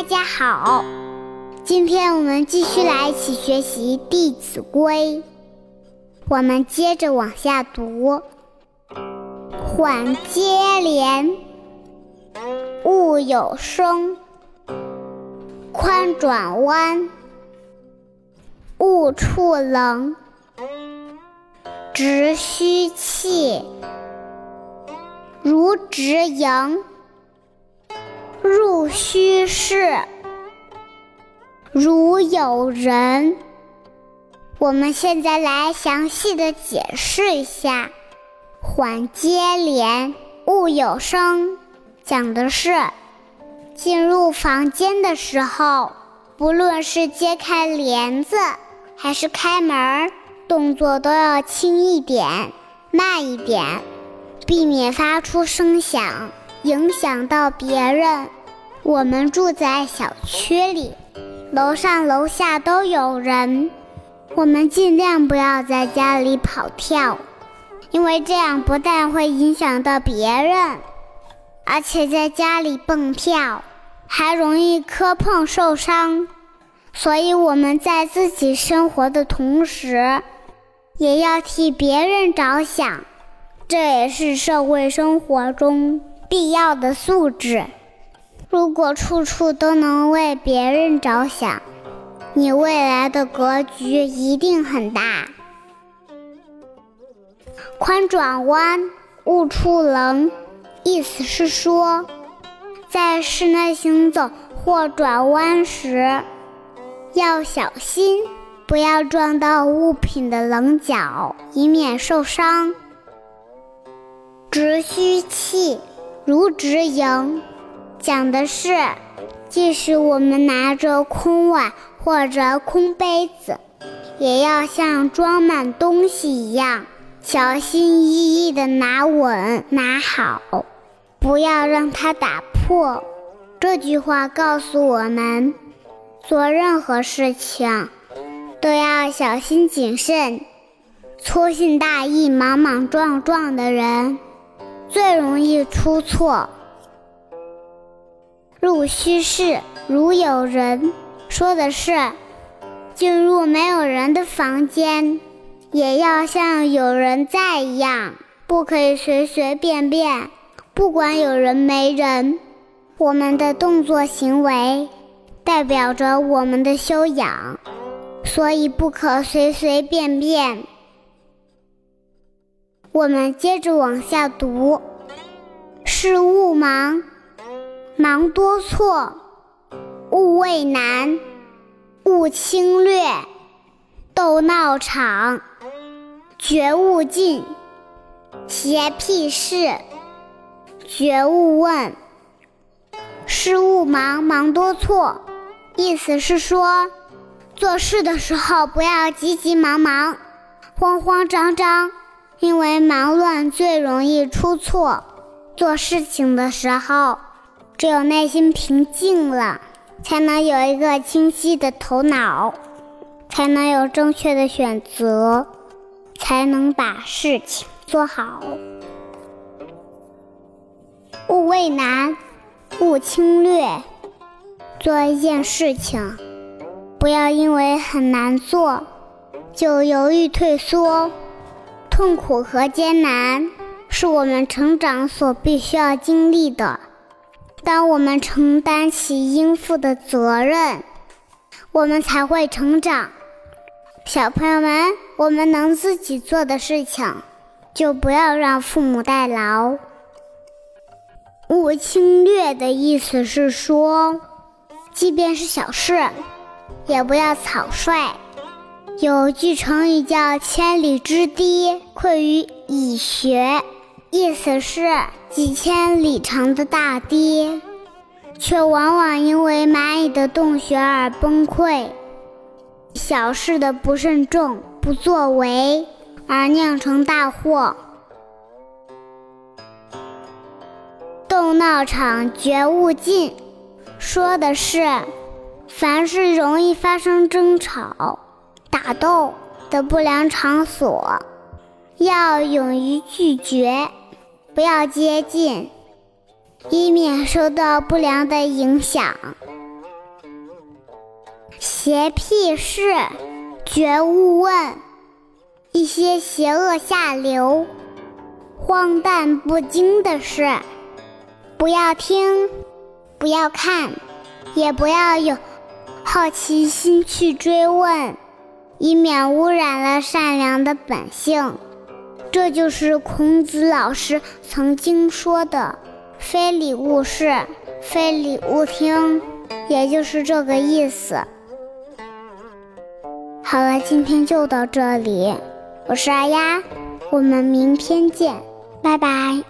大家好，今天我们继续来一起学习《弟子规》，我们接着往下读：缓接连，勿有声；宽转弯，勿触棱；直虚气，如直盈。入虚室，如有人。我们现在来详细的解释一下“缓接连，勿有声”。讲的是进入房间的时候，不论是揭开帘子还是开门，动作都要轻一点、慢一点，避免发出声响。影响到别人。我们住在小区里，楼上楼下都有人。我们尽量不要在家里跑跳，因为这样不但会影响到别人，而且在家里蹦跳还容易磕碰受伤。所以我们在自己生活的同时，也要替别人着想，这也是社会生活中。必要的素质。如果处处都能为别人着想，你未来的格局一定很大。宽转弯，勿触棱，意思是说，在室内行走或转弯时要小心，不要撞到物品的棱角，以免受伤。直虚气。如直营，讲的是，即使我们拿着空碗或者空杯子，也要像装满东西一样，小心翼翼地拿稳拿好，不要让它打破。这句话告诉我们，做任何事情都要小心谨慎。粗心大意、莽莽撞撞的人。最容易出错。入虚室，如有人，说的是进入没有人的房间，也要像有人在一样，不可以随随便便，不管有人没人。我们的动作行为代表着我们的修养，所以不可随随便便。我们接着往下读：事勿忙，忙多错；勿畏难，勿轻略；斗闹场，绝勿近；邪僻事，绝勿问。事勿忙，忙多错，意思是说，做事的时候不要急急忙忙、慌慌张张。因为忙乱最容易出错，做事情的时候，只有内心平静了，才能有一个清晰的头脑，才能有正确的选择，才能把事情做好。勿畏难，勿轻略。做一件事情，不要因为很难做，就犹豫退缩。痛苦和艰难是我们成长所必须要经历的。当我们承担起应负的责任，我们才会成长。小朋友们，我们能自己做的事情，就不要让父母代劳。勿轻略的意思是说，即便是小事，也不要草率。有句成语叫“千里之堤，溃于蚁穴”，意思是几千里长的大堤，却往往因为蚂蚁的洞穴而崩溃。小事的不慎重、不作为，而酿成大祸。斗闹场绝勿近，说的是凡事容易发生争吵。打斗的不良场所，要勇于拒绝，不要接近，以免受到不良的影响。邪僻事，绝勿问。一些邪恶下流、荒诞不经的事，不要听，不要看，也不要有好奇心去追问，以免污染了善良的本性。这就是孔子老师曾经说的“非礼勿视，非礼勿听”，也就是这个意思。好了，今天就到这里。我是二丫，我们明天见，拜拜。